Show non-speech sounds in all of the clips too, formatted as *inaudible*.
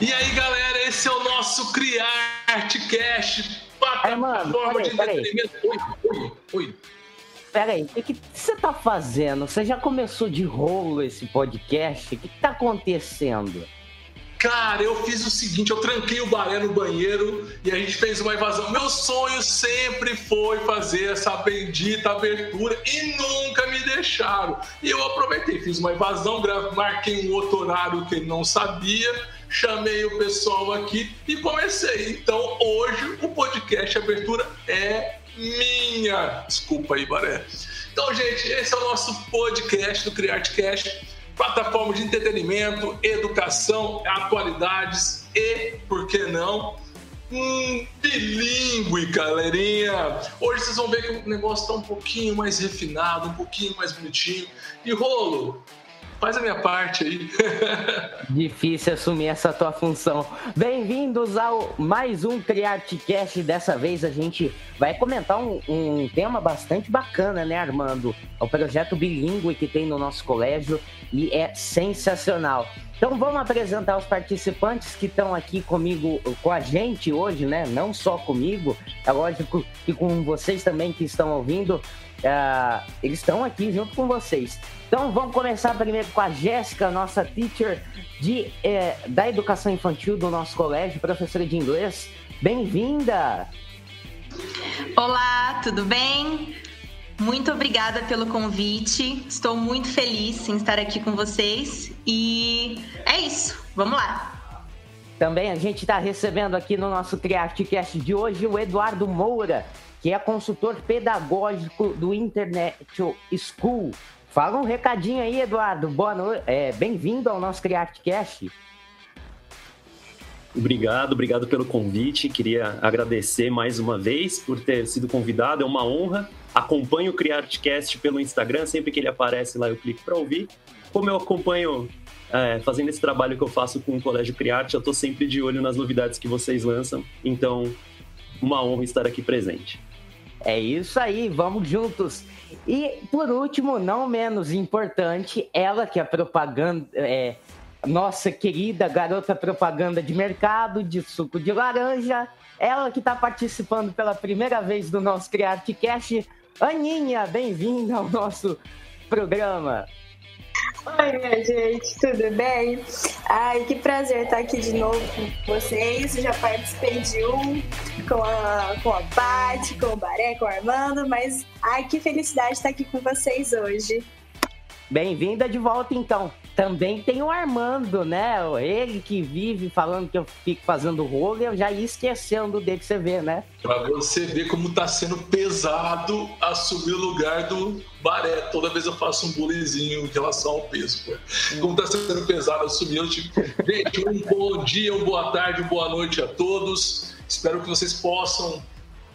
E aí, galera, esse é o nosso Criartcast, plataforma de entretenimento. Oi, oi, oi. Peraí, o que você tá fazendo? Você já começou de rolo esse podcast? O que tá acontecendo? Cara, eu fiz o seguinte, eu tranquei o baré no banheiro e a gente fez uma invasão. Meu sonho sempre foi fazer essa bendita abertura e nunca me deixaram. E eu aproveitei, fiz uma invasão, marquei um outro horário que ele não sabia, chamei o pessoal aqui e comecei. Então hoje o podcast Abertura é minha. Desculpa aí, Baré. Então, gente, esse é o nosso podcast do CriArtCast plataforma de entretenimento, educação, atualidades e, por que não, um bilíngue, galerinha. Hoje vocês vão ver que o negócio está um pouquinho mais refinado, um pouquinho mais bonitinho. E rolo, faz a minha parte aí. *laughs* Difícil assumir essa tua função. Bem-vindos ao mais um CriArtCast. Dessa vez a gente vai comentar um, um, tema bastante bacana, né, Armando? É o projeto bilíngue que tem no nosso colégio e é sensacional. Então vamos apresentar os participantes que estão aqui comigo, com a gente hoje, né? Não só comigo, é lógico que com vocês também que estão ouvindo. Uh, eles estão aqui junto com vocês. Então vamos começar primeiro com a Jéssica, nossa teacher de, eh, da educação infantil do nosso colégio, professora de inglês. Bem-vinda! Olá, tudo bem? Muito obrigada pelo convite. Estou muito feliz em estar aqui com vocês. E é isso. Vamos lá. Também a gente está recebendo aqui no nosso CriArtCast de hoje o Eduardo Moura, que é consultor pedagógico do Internet School. Fala um recadinho aí, Eduardo. Boa noite. É, Bem-vindo ao nosso CriArtCast. Obrigado, obrigado pelo convite. Queria agradecer mais uma vez por ter sido convidado. É uma honra. Acompanho o CriArtCast pelo Instagram. Sempre que ele aparece lá, eu clico para ouvir. Como eu acompanho é, fazendo esse trabalho que eu faço com o Colégio Criarte, eu estou sempre de olho nas novidades que vocês lançam. Então, uma honra estar aqui presente. É isso aí, vamos juntos. E por último, não menos importante, ela que é propaganda, é, nossa querida garota propaganda de mercado de suco de laranja, ela que está participando pela primeira vez do nosso CriArtCast. Aninha, bem-vinda ao nosso programa. Oi, minha gente, tudo bem? Ai, que prazer estar aqui de novo com vocês. Eu já participei de um com a, com a Paty, com o Baré, com o Armando, mas ai, que felicidade estar aqui com vocês hoje. Bem-vinda de volta, então. Também tem o Armando, né? Ele que vive falando que eu fico fazendo rolo, eu já ia esquecendo dele que você vê, né? Pra você ver como tá sendo pesado assumir o lugar do Baré. Toda vez eu faço um bullyingzinho em relação ao peso, pô. Como tá sendo pesado assumir, eu tipo... Gente, um bom dia, uma boa tarde, uma boa noite a todos. Espero que vocês possam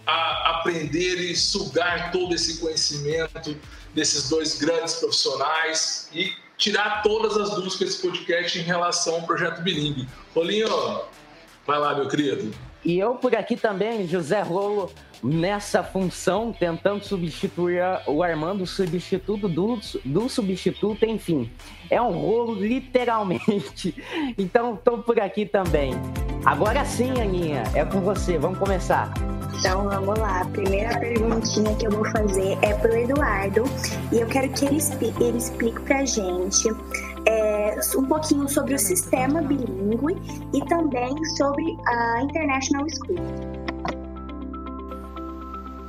aprender e sugar todo esse conhecimento desses dois grandes profissionais e tirar todas as dúvidas com esse podcast em relação ao projeto Bilingue. Rolinho, vai lá, meu querido. E eu por aqui também, José Rolo, nessa função, tentando substituir o Armando, substituto do, do substituto, enfim. É um rolo, literalmente. *laughs* Então, estou por aqui também. Agora sim, Aninha, é com você. Vamos começar. Então vamos lá. A primeira perguntinha que eu vou fazer é pro Eduardo e eu quero que ele explique, ele explique pra gente é, um pouquinho sobre o sistema bilíngue e também sobre a International School.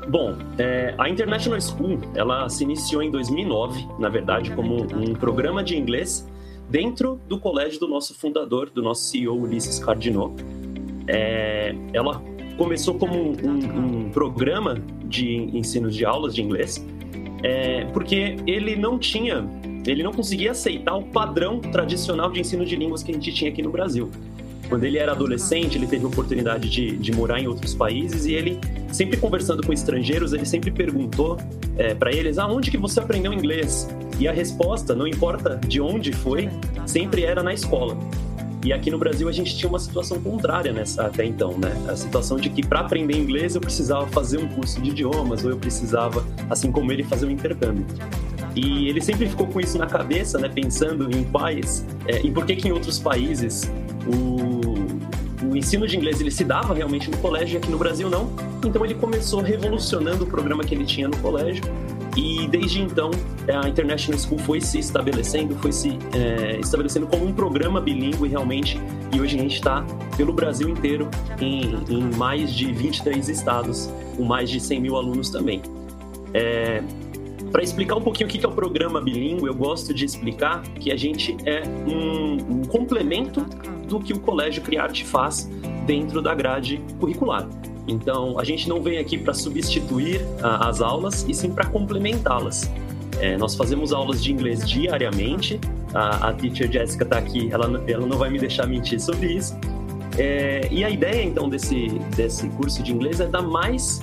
Bom, é, a International School ela se iniciou em 2009, na verdade, como um programa de inglês dentro do colégio do nosso fundador, do nosso CEO Ulisses Cardinot. É, ela começou como um, um, um programa de ensino de aulas de inglês, é, porque ele não tinha, ele não conseguia aceitar o padrão tradicional de ensino de línguas que a gente tinha aqui no Brasil. Quando ele era adolescente, ele teve a oportunidade de, de morar em outros países e ele, sempre conversando com estrangeiros, ele sempre perguntou é, para eles: aonde que você aprendeu inglês? E a resposta, não importa de onde foi, sempre era na escola. E aqui no Brasil a gente tinha uma situação contrária nessa até então, né? A situação de que para aprender inglês eu precisava fazer um curso de idiomas ou eu precisava, assim como ele, fazer um intercâmbio. E ele sempre ficou com isso na cabeça, né? Pensando em quais, é, em por que, que em outros países o, o ensino de inglês ele se dava realmente no colégio e aqui no Brasil não. Então ele começou revolucionando o programa que ele tinha no colégio e desde então a International School foi se estabelecendo, foi se é, estabelecendo como um programa bilíngue realmente. E hoje a gente está pelo Brasil inteiro em, em, mais de 23 estados, com mais de 100 mil alunos também. É, para explicar um pouquinho o que é o programa bilíngue, eu gosto de explicar que a gente é um, um complemento do que o Colégio Criarte faz dentro da grade curricular. Então, a gente não vem aqui para substituir a, as aulas, e sim para complementá-las. É, nós fazemos aulas de inglês diariamente. A, a teacher Jessica está aqui, ela, ela não vai me deixar mentir sobre isso. É, e a ideia, então, desse, desse curso de inglês é dar mais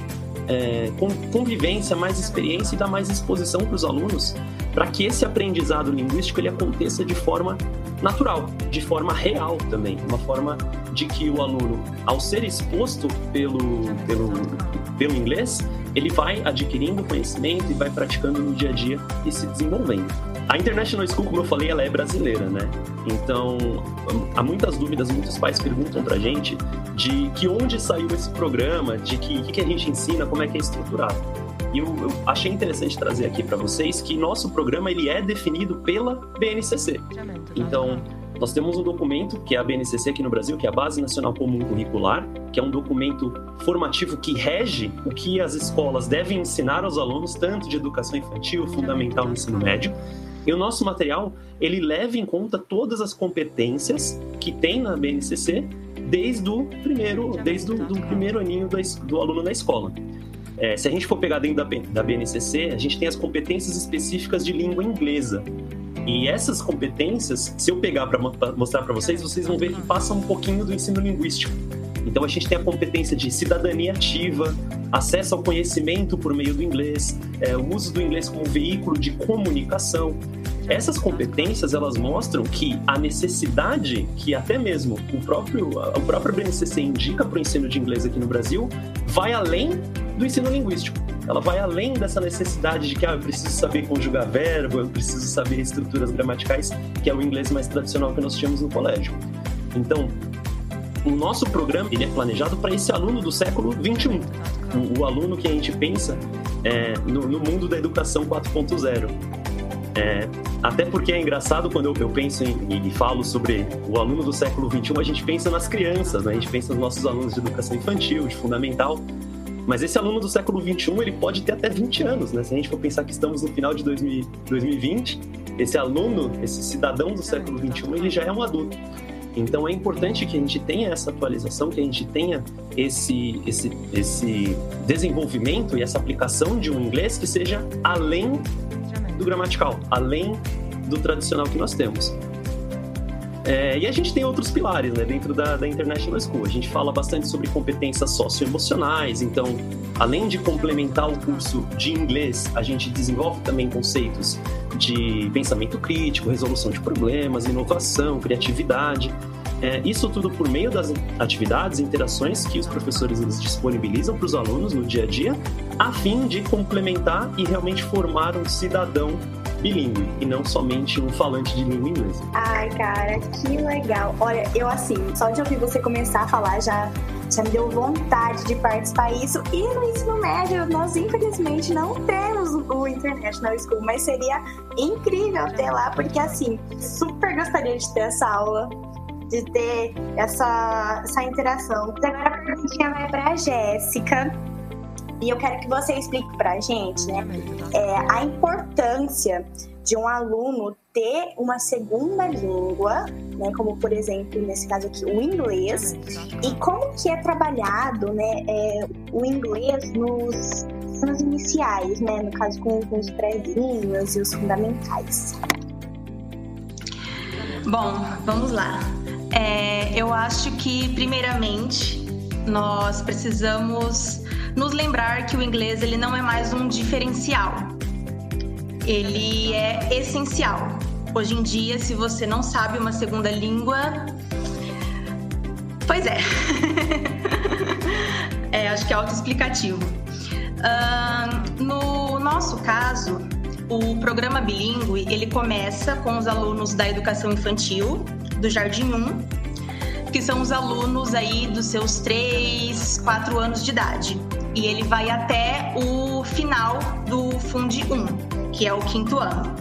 é, convivência, mais experiência e dar mais exposição para os alunos para que esse aprendizado linguístico ele aconteça de forma natural, de forma real também, uma forma de que o aluno, ao ser exposto pelo, pelo, pelo inglês, ele vai adquirindo conhecimento e vai praticando no dia a dia e se desenvolvendo. A International School, como eu falei, ela é brasileira, né? Então, há muitas dúvidas, muitos pais perguntam pra gente de que onde saiu esse programa, de que, que a gente ensina, como é que é estruturado. E eu, eu achei interessante trazer aqui para vocês que nosso programa ele é definido pela BNCC. Então, nós temos um documento, que é a BNCC aqui no Brasil, que é a Base Nacional Comum Curricular, que é um documento formativo que rege o que as escolas devem ensinar aos alunos, tanto de educação infantil, fundamental ensino médio. E o nosso material, ele leva em conta todas as competências que tem na BNCC desde o primeiro, desde o do primeiro aninho do, do aluno na escola. É, se a gente for pegar dentro da, da BNCC, a gente tem as competências específicas de língua inglesa. E essas competências, se eu pegar para mostrar para vocês, vocês vão ver que passam um pouquinho do ensino linguístico. Então a gente tem a competência de cidadania ativa, acesso ao conhecimento por meio do inglês, é, o uso do inglês como veículo de comunicação. Essas competências elas mostram que a necessidade que até mesmo o próprio o próprio BNCC indica para o ensino de inglês aqui no Brasil vai além do ensino linguístico. Ela vai além dessa necessidade de que ah, eu preciso saber conjugar verbo, eu preciso saber estruturas gramaticais, que é o inglês mais tradicional que nós tínhamos no colégio. Então, o nosso programa ele é planejado para esse aluno do século 21, o, o aluno que a gente pensa é, no, no, mundo da educação 4.0. É, até porque é engraçado quando eu, eu penso em, e falo sobre o aluno do século 21, a gente pensa nas crianças, né? a gente pensa nos nossos alunos de educação infantil, de fundamental, mas esse aluno do século 21 ele pode ter até 20 anos, né? Se a gente for pensar que estamos no final de 2000, 2020, esse aluno, esse cidadão do século 21, ele já é um adulto. Então é importante que a gente tenha essa atualização, que a gente tenha esse, esse, esse desenvolvimento e essa aplicação de um inglês que seja além do gramatical, além do tradicional que nós temos. É, e a gente tem outros pilares né, dentro da, da International School. A gente fala bastante sobre competências socioemocionais, então, além de complementar o curso de inglês, a gente desenvolve também conceitos de pensamento crítico, resolução de problemas, inovação, criatividade. É, isso tudo por meio das atividades interações que os professores eles disponibilizam para os alunos no dia a dia, a fim de complementar e realmente formar um cidadão bilíngue e não somente um falante de língua inglesa. Ai, cara, que legal. Olha, eu assim, só de ouvir você começar a falar já já me deu vontade de participar disso. E no ensino médio, nós infelizmente não temos o International School, mas seria incrível ter lá, porque assim, super gostaria de ter essa aula, de ter essa, essa interação. Agora a perguntinha vai para a Jéssica. E eu quero que você explique para a gente né, é, a importância de um aluno ter uma segunda língua, né, como por exemplo nesse caso aqui o inglês, e como que é trabalhado né, é, o inglês nos anos iniciais, né, no caso com, com os prézinhos e os fundamentais. Bom, vamos lá. É, eu acho que primeiramente nós precisamos nos lembrar que o inglês ele não é mais um diferencial. Ele é essencial. Hoje em dia, se você não sabe uma segunda língua, pois é. *laughs* é acho que é autoexplicativo. Uh, no nosso caso, o programa bilíngue ele começa com os alunos da educação infantil, do Jardim 1, que são os alunos aí dos seus 3, 4 anos de idade. E ele vai até o final do Fundi 1, que é o quinto ano.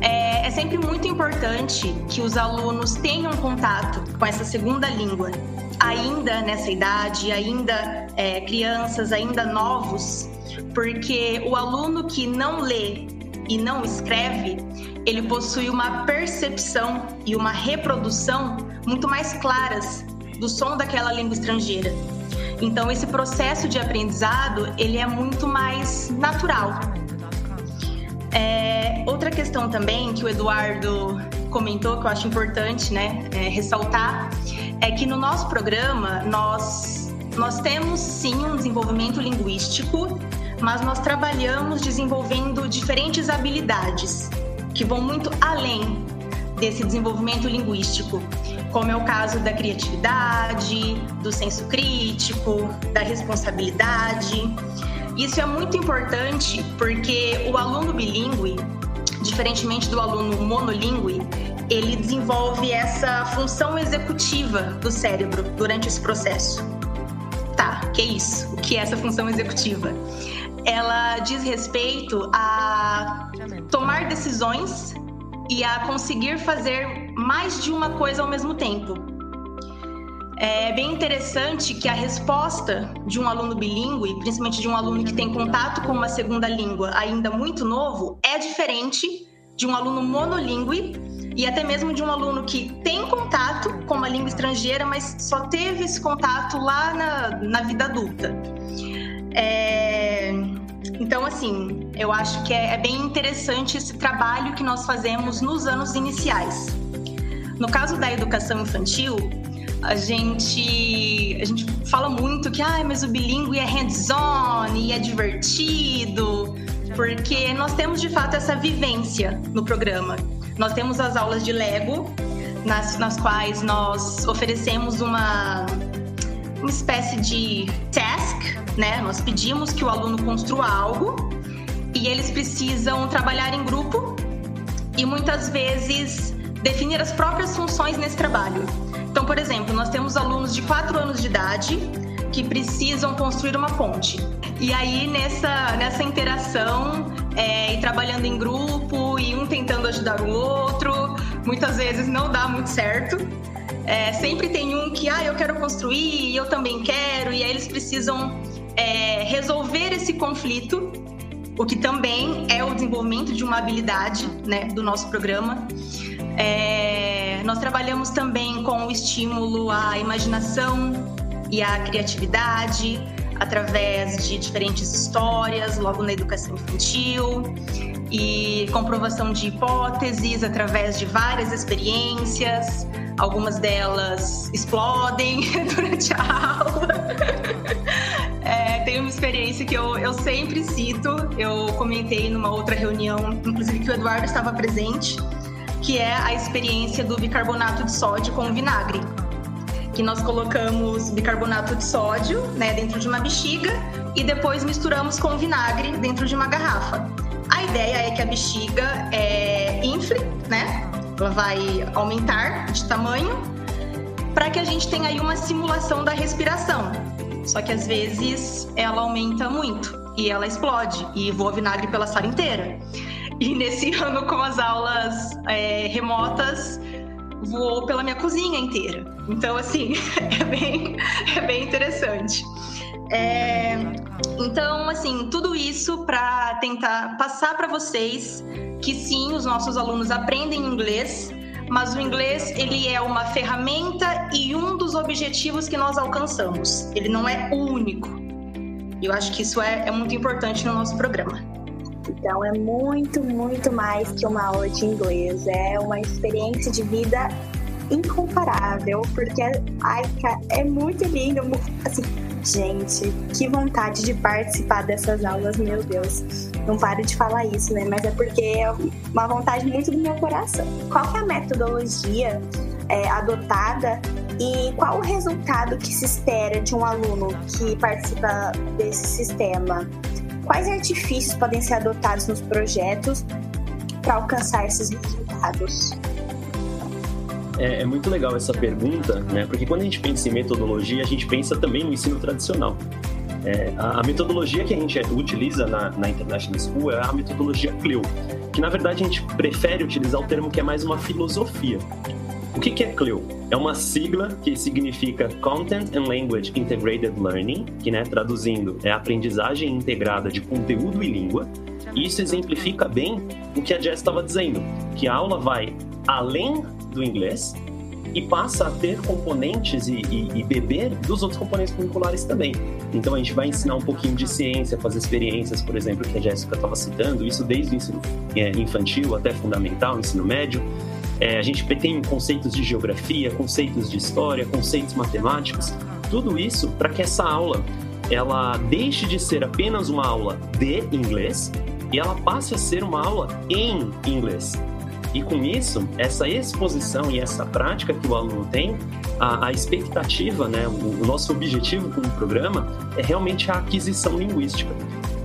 É, é sempre muito importante que os alunos tenham contato com essa segunda língua, ainda nessa idade, ainda é, crianças, ainda novos, porque o aluno que não lê e não escreve, ele possui uma percepção e uma reprodução muito mais claras do som daquela língua estrangeira. Então esse processo de aprendizado ele é muito mais natural. É, outra questão também que o Eduardo comentou que eu acho importante, né, é, ressaltar é que no nosso programa nós nós temos sim um desenvolvimento linguístico, mas nós trabalhamos desenvolvendo diferentes habilidades que vão muito além desse desenvolvimento linguístico, como é o caso da criatividade, do senso crítico, da responsabilidade. Isso é muito importante porque o aluno bilíngue, diferentemente do aluno monolíngue, ele desenvolve essa função executiva do cérebro durante esse processo. Tá, que é isso? O que é essa função executiva? Ela diz respeito a tomar decisões e a conseguir fazer mais de uma coisa ao mesmo tempo. É bem interessante que a resposta de um aluno bilíngue, principalmente de um aluno que tem contato com uma segunda língua ainda muito novo, é diferente de um aluno monolíngue e até mesmo de um aluno que tem contato com uma língua estrangeira, mas só teve esse contato lá na, na vida adulta. É... Então, assim, eu acho que é, é bem interessante esse trabalho que nós fazemos nos anos iniciais. No caso da educação infantil, a gente, a gente fala muito que ah, mas o bilíngue é hands-on e é divertido, porque nós temos de fato essa vivência no programa. Nós temos as aulas de Lego, nas, nas quais nós oferecemos uma, uma espécie de task, né? Nós pedimos que o aluno construa algo e eles precisam trabalhar em grupo e muitas vezes definir as próprias funções nesse trabalho. Então, por exemplo, nós temos alunos de 4 anos de idade que precisam construir uma ponte. E aí, nessa, nessa interação, é, e trabalhando em grupo, e um tentando ajudar o outro, muitas vezes não dá muito certo. É, sempre tem um que, ah, eu quero construir, e eu também quero, e aí eles precisam é, resolver esse conflito, o que também é o desenvolvimento de uma habilidade né, do nosso programa. É, nós trabalhamos também com o estímulo à imaginação e à criatividade através de diferentes histórias, logo na educação infantil, e comprovação de hipóteses através de várias experiências. Algumas delas explodem *laughs* durante a aula. Uma experiência que eu, eu sempre cito, eu comentei numa outra reunião, inclusive que o Eduardo estava presente, que é a experiência do bicarbonato de sódio com vinagre. Que nós colocamos bicarbonato de sódio né, dentro de uma bexiga e depois misturamos com vinagre dentro de uma garrafa. A ideia é que a bexiga é, infle, né? Ela vai aumentar de tamanho para que a gente tenha aí uma simulação da respiração. Só que às vezes ela aumenta muito e ela explode e voa vinagre pela sala inteira. E *laughs* nesse ano, com as aulas é, remotas, voou pela minha cozinha inteira. Então, assim, *laughs* é bem, é bem interessante. É, então, assim, tudo isso para tentar passar para vocês que sim, os nossos alunos aprendem inglês, mas o inglês ele é uma ferramenta e um dos objetivos que nós alcançamos. Ele não é o único. Eu acho que isso é, é muito importante no nosso programa. Então é muito, muito mais que uma aula de inglês. É uma experiência de vida incomparável, porque ai, é muito lindo. Assim, gente, que vontade de participar dessas aulas, meu Deus. Não paro de falar isso, né? Mas é porque é uma vontade muito do meu coração. Qual é a metodologia é, adotada e qual o resultado que se espera de um aluno que participa desse sistema? Quais artifícios podem ser adotados nos projetos para alcançar esses resultados? é, é, muito legal essa pergunta, né? Porque quando a gente pensa em metodologia, a gente pensa também no ensino tradicional. É, a, metodologia que a gente utiliza na, na International School é a metodologia CLIO, que na verdade a gente prefere utilizar o termo que é mais uma filosofia. O que, que é CLIO? É uma sigla que significa Content and Language Integrated Learning, que, né, traduzindo, é aprendizagem integrada de conteúdo e língua. E isso exemplifica bem o que a Jess estava dizendo, que a aula vai além do inglês e passa a ter componentes e, e, e, beber dos outros componentes curriculares também. Então a gente vai ensinar um pouquinho de ciência, fazer experiências, por exemplo, que a Jéssica estava citando, isso desde o ensino é, infantil até fundamental, ensino médio. É, a gente tem conceitos de geografia, conceitos de história, conceitos matemáticos, tudo isso para que essa aula ela deixe de ser apenas uma aula de inglês e ela passe a ser uma aula em inglês. E com isso, essa exposição e essa prática que o aluno tem, a, a expectativa, né, o, o, nosso objetivo com o programa é realmente a aquisição linguística.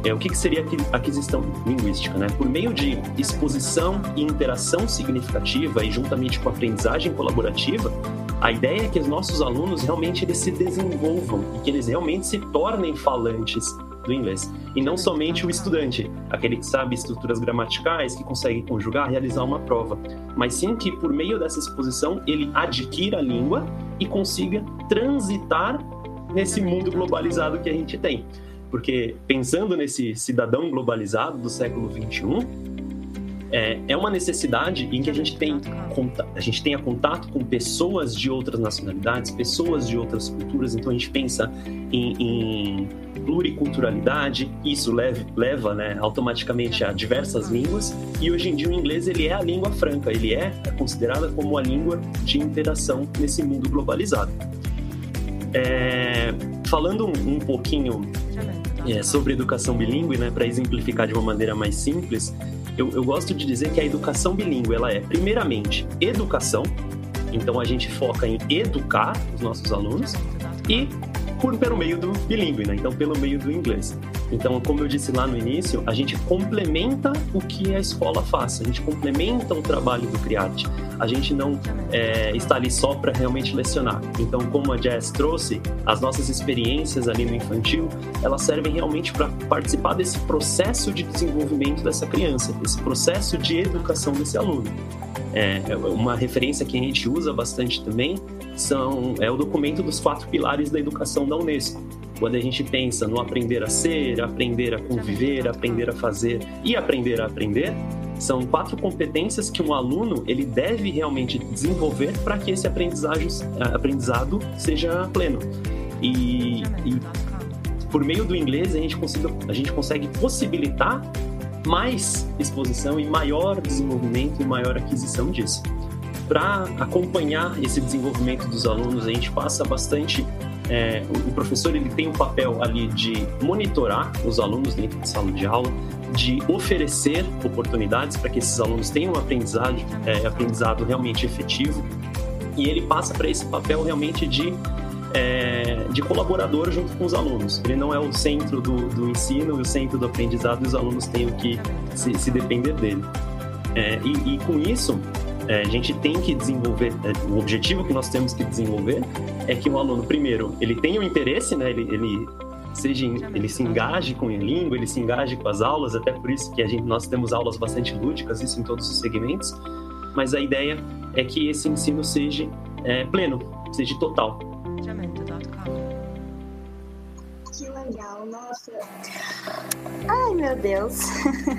É, o que, que seria aquisição linguística? Né? Por meio de exposição e interação significativa e juntamente com a aprendizagem colaborativa, a ideia é que os nossos alunos realmente eles se desenvolvam e que eles realmente se tornem falantes do inglês. E não somente o estudante, aquele que sabe estruturas gramaticais, que consegue conjugar, realizar uma prova, mas sim que por meio dessa exposição ele adquira a língua e consiga transitar nesse mundo globalizado que a gente tem. Porque pensando nesse cidadão globalizado do século 21, é, é uma necessidade em que a gente, tem, a gente tenha contato com pessoas de outras nacionalidades, pessoas de outras culturas, então a gente pensa em, em pluriculturalidade, isso leva, leva né, automaticamente a diversas línguas, e hoje em dia o inglês ele é a língua franca, ele é considerada como a língua de interação nesse mundo globalizado. É, falando um, um pouquinho é, sobre educação bilíngue, né, para exemplificar de uma maneira mais simples, eu, eu gosto de dizer que a educação bilíngue ela é, primeiramente, educação, então a gente foca em educar os nossos alunos, e por, pelo meio do bilíngue, né? Então, pelo meio do inglês. Então, como eu disse lá no início, a gente complementa o que a escola faz, a gente complementa o trabalho do CRIART. A gente não é, está ali só para realmente lecionar. Então, como a Jess trouxe, as nossas experiências ali no infantil, elas servem realmente para participar desse processo de desenvolvimento dessa criança, desse processo de educação desse aluno. É, uma referência que a gente usa bastante também são, é o documento dos quatro pilares da educação da Unesco. Quando a gente pensa no aprender a ser, aprender a conviver, aprender a fazer e aprender a aprender, são quatro competências que um aluno ele deve realmente desenvolver para que esse aprendizado seja pleno. E, e, por meio do inglês a gente, consiga, a gente consegue possibilitar mais exposição e maior desenvolvimento e maior aquisição disso para acompanhar esse desenvolvimento dos alunos, a gente passa bastante. É, o professor ele tem um papel ali de monitorar os alunos dentro da sala de aula, de oferecer oportunidades para que esses alunos tenham um aprendizado, é, aprendizado realmente efetivo, e ele passa para esse papel realmente de é, de colaborador junto com os alunos. Ele não é o centro do, do ensino o centro do aprendizado, e os alunos têm que se, se depender dele. É, e, e, com isso, é, a gente tem que desenvolver, é, o objetivo que nós temos que desenvolver é que o aluno, primeiro, ele tenha o um interesse, né, ele, ele seja ele se engaje com a língua, ele se engaje com as aulas, até por isso que a gente, nós temos aulas bastante lúdicas, isso em todos os segmentos, mas a ideia é que esse ensino seja é, pleno, seja total. Que legal, nossa. Ai, meu Deus.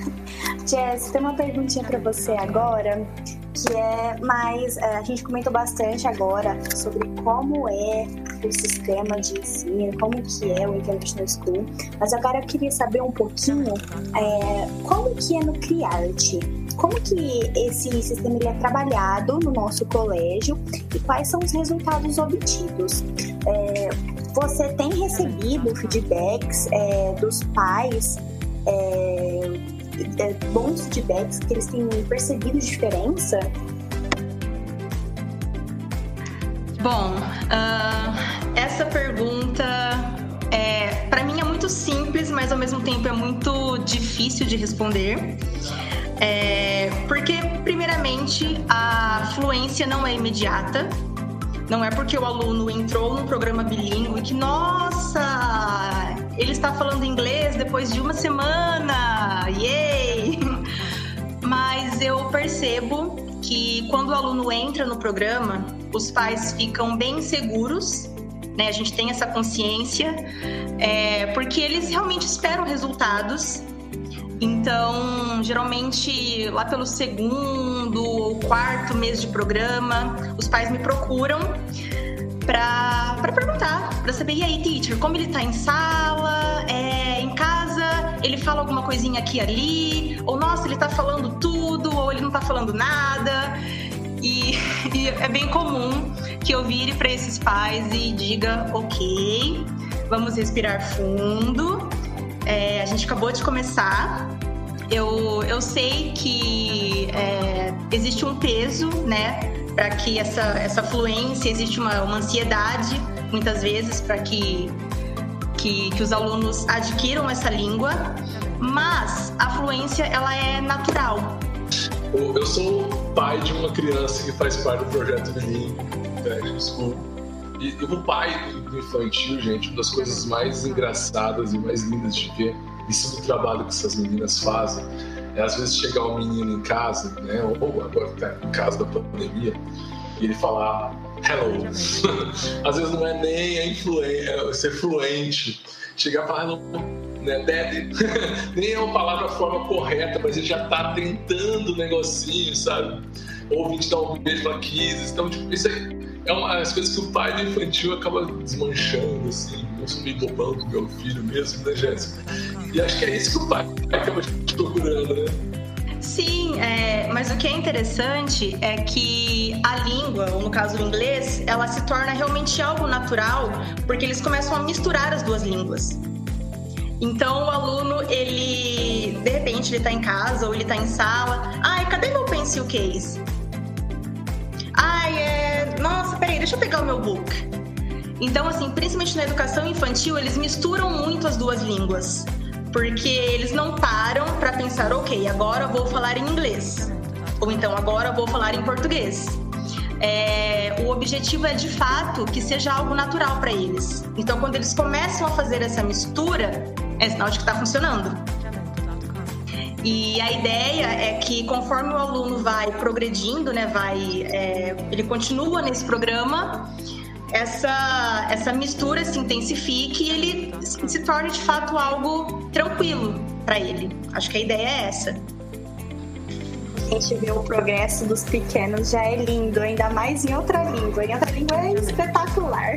*laughs* Jess, tem uma perguntinha para você agora que é mais. É, a gente comentou bastante agora sobre como é o sistema de ensino, como que é o International School, mas agora eu queria saber um pouquinho é, como que é no CRIART, como que esse sistema ele é trabalhado no nosso colégio e quais são os resultados obtidos. É, você tem recebido feedbacks é, dos pais é, bons feedbacks que eles têm percebido diferença? Bom, uh, essa pergunta é, para mim é muito simples, mas ao mesmo tempo é muito difícil de responder. É, porque primeiramente, a fluência não é imediata. Não é porque o aluno entrou no programa bilíngue que, nossa, ele está falando inglês depois de uma semana, yay! *laughs* Mas eu percebo que quando o aluno entra no programa, os pais ficam bem seguros né? A gente tem essa consciência, é, porque eles realmente esperam resultados. Então, geralmente, lá pelo segundo ou quarto mês de programa, os pais me procuram para perguntar, para saber, e aí, teacher, como ele está em sala, é, em casa, ele fala alguma coisinha aqui ali, ou nossa, ele está falando tudo, ou ele não está falando nada. E, *laughs* e é bem comum que eu vire para esses pais e diga: ok, vamos respirar fundo. É, a gente acabou de começar. Eu, eu sei que é, existe um peso, né, para que essa, essa fluência, existe uma, uma ansiedade, muitas vezes, para que, que, que os alunos adquiram essa língua, mas a fluência ela é natural. Eu sou pai de uma criança que faz parte do projeto Bilingue International School. E o pai do infantil, gente, uma das coisas mais engraçadas e mais lindas de ver, isso do trabalho que essas meninas fazem, é às vezes chegar um menino em casa, né, ou agora que tá em casa da pandemia, e ele falar hello. *laughs* às vezes não é nem a influência, é ser fluente. Chegar e falar hello né? Deve, *laughs* nem é uma palavra forma correta, mas ele já tá tentando o negocinho, sabe? Ou vim te dar um beijo pra. Então, tipo, isso aí é uma das coisas que o pai do infantil acaba desmanchando, assim. Eu sou meio bobão com meu filho mesmo, né, Jéssica? E acho que é isso que o pai acaba procurando, né? Sim, é, mas o que é interessante é que a língua, ou no caso o inglês, ela se torna realmente algo natural, porque eles começam a misturar as duas línguas. Então o aluno, ele de repente ele tá em casa ou ele tá em sala. Ai, cadê meu pencil case? Ai, é. Nossa, peraí, deixa eu pegar o meu book. Então, assim, principalmente na educação infantil, eles misturam muito as duas línguas. Porque eles não param para pensar, ok, agora vou falar em inglês. Ou então, agora vou falar em português. É, o objetivo é de fato que seja algo natural para eles. Então, quando eles começam a fazer essa mistura, é sinal de que está funcionando. E a ideia é que conforme o aluno vai progredindo, né, vai, é, ele continua nesse programa, essa, essa mistura se intensifique e ele se torne de fato algo tranquilo para ele. Acho que a ideia é essa. A gente vê o progresso dos pequenos já é lindo, ainda mais em outra língua. Em outra língua é espetacular.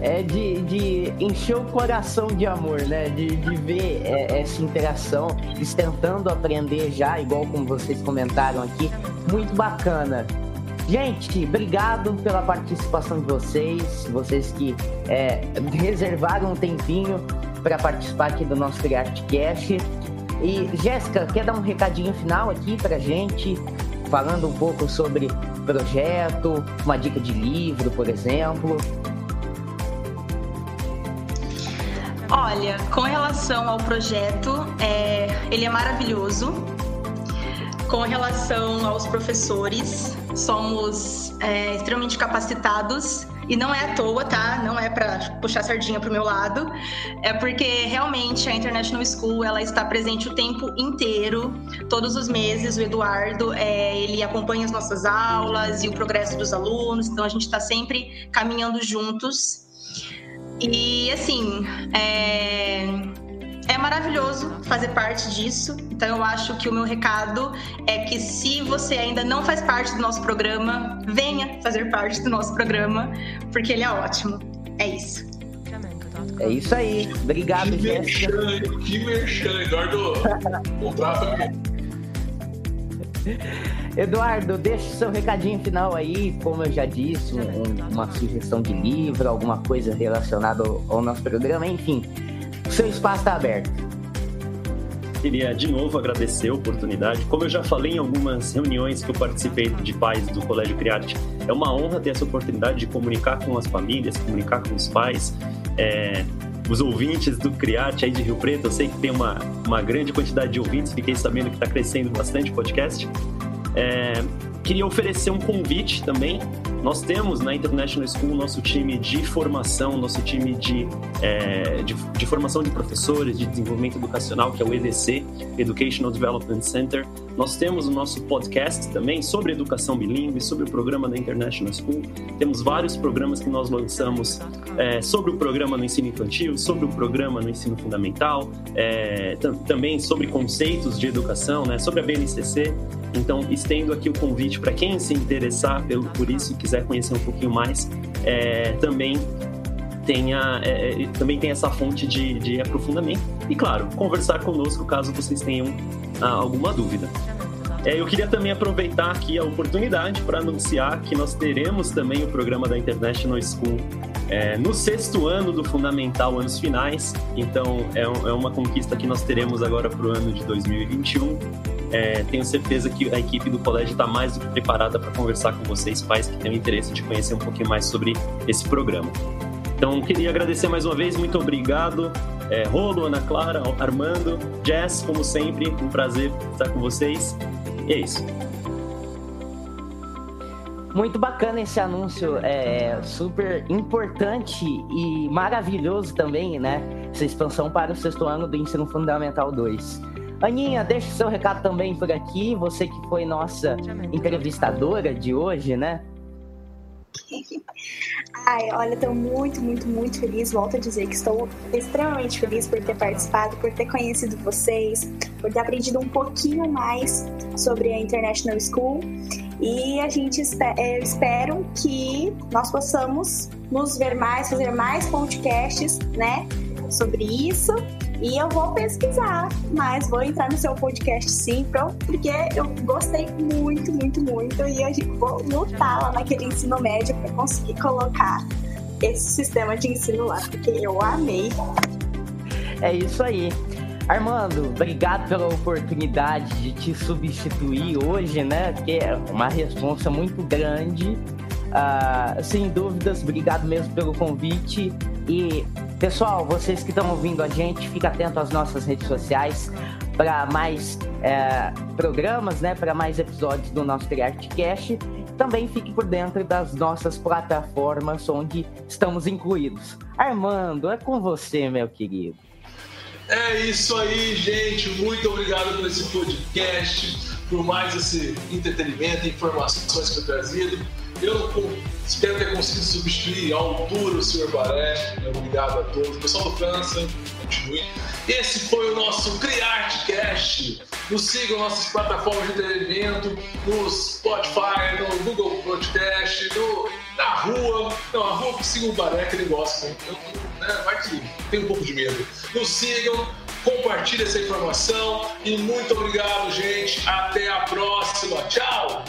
é de, de encher o coração de amor, né? De, de ver é, essa interação, eles tentando aprender já, igual como vocês comentaram aqui. Muito bacana. Gente, obrigado pela participação de vocês, vocês que é, reservaram um tempinho para participar aqui do nosso Criartcast. E Jéssica, quer dar um recadinho final aqui para gente, falando um pouco sobre projeto, uma dica de livro, por exemplo? Olha, com relação ao projeto, é, ele é maravilhoso. Com relação aos professores, somos é, extremamente capacitados e não é à toa, tá? Não é para puxar sardinha pro meu lado, é porque realmente a International School ela está presente o tempo inteiro, todos os meses. O Eduardo é, ele acompanha as nossas aulas e o progresso dos alunos, então a gente está sempre caminhando juntos. E assim, é, é maravilhoso fazer parte disso. Então eu acho que o meu recado é que se você ainda não faz parte do nosso programa, venha fazer parte do nosso programa, porque ele é ótimo. É isso. É isso aí. Obrigado, que Jéssica. Que merchan, Eduardo. *laughs* Contrata Eduardo, deixe seu recadinho final aí, como eu já disse, um, uma sugestão de livro, alguma coisa relacionada ao, ao nosso programa, enfim. Seu espaço está aberto. Queria de novo agradecer a oportunidade. Como eu já falei em algumas reuniões que eu participei de pais do Colégio Criarte, é uma honra ter essa oportunidade de comunicar com as famílias, comunicar com os pais. É, os ouvintes do Criarte aí de Rio Preto. Eu sei que tem uma, uma grande quantidade de ouvintes, fiquei sabendo que está crescendo bastante o podcast. É, queria oferecer um convite também. Nós temos na International School nosso time de formação, nosso time de, é, de, de, formação de professores, de desenvolvimento educacional, que é o EDC, Educational Development Center. Nós temos o nosso podcast também sobre educação bilíngue, sobre o programa da International School. Temos vários programas que nós lançamos é, sobre o programa no ensino infantil, sobre o programa no ensino fundamental, é, também sobre conceitos de educação, né, sobre a BNCC. Então, estendo aqui o convite para quem se interessar pelo, por isso e quiser conhecer um pouquinho mais, é, também tenha, é, é, também tem essa fonte de, de, aprofundamento. E, claro, conversar conosco caso vocês tenham ah, alguma dúvida. É, eu queria também aproveitar aqui a oportunidade para anunciar que nós teremos também o programa da International School é, no sexto ano do Fundamental, anos finais. Então, é, é uma conquista que nós teremos agora para o ano de 2021. É, tenho certeza que a equipe do colégio está mais do que preparada para conversar com vocês, pais que têm interesse de conhecer um pouquinho mais sobre esse programa. Então, queria agradecer mais uma vez, muito obrigado. É, Rolo, Ana Clara, Armando, Jess, como sempre, um prazer estar com vocês. E é isso. Muito bacana esse anúncio, é super importante e maravilhoso também, né? Essa expansão para o sexto ano do Ensino Fundamental 2. Aninha, deixa seu recado também por aqui, você que foi nossa entrevistadora de hoje, né? *laughs* Ai, olha, estou muito, muito, muito feliz. Volto a dizer que estou extremamente feliz por ter participado, por ter conhecido vocês, por ter aprendido um pouquinho mais sobre a International School. E a gente espera, eu espero que nós possamos nos ver mais, fazer mais podcasts, né, sobre isso. E eu vou pesquisar, mas vou entrar no seu podcast sim, porque eu gostei muito, muito, muito. E eu vou lutar lá naquele ensino médio para conseguir colocar esse sistema de ensino lá, porque eu amei. É isso aí. Armando, obrigado pela oportunidade de te substituir hoje, né? Que é uma responsa muito grande. Uh, sem dúvidas, obrigado mesmo pelo convite. E Pessoal, vocês que estão ouvindo a gente, fica atento às nossas redes sociais para mais é, programas, né? Para mais episódios do nosso TriArtCast. Também fique por dentro das nossas plataformas onde estamos incluídos. Armando, é com você, meu querido. É isso aí, gente. Muito obrigado por esse podcast, por mais esse entretenimento e informações que eu trazido. Eu espero ter conseguido substituir à altura o Sr. Baré. Obrigado a todos. Pessoal do França, continue. Esse foi o nosso CriArtCast. Nos sigam nossas plataformas de entretenimento, no Spotify, no Google Podcast, no, na rua. Não, a rua que siga o Baré, que ele gosta. Eu, né, vai que tem um pouco de medo. Nos sigam, compartilhem essa informação e muito obrigado, gente. Até a próxima. Tchau!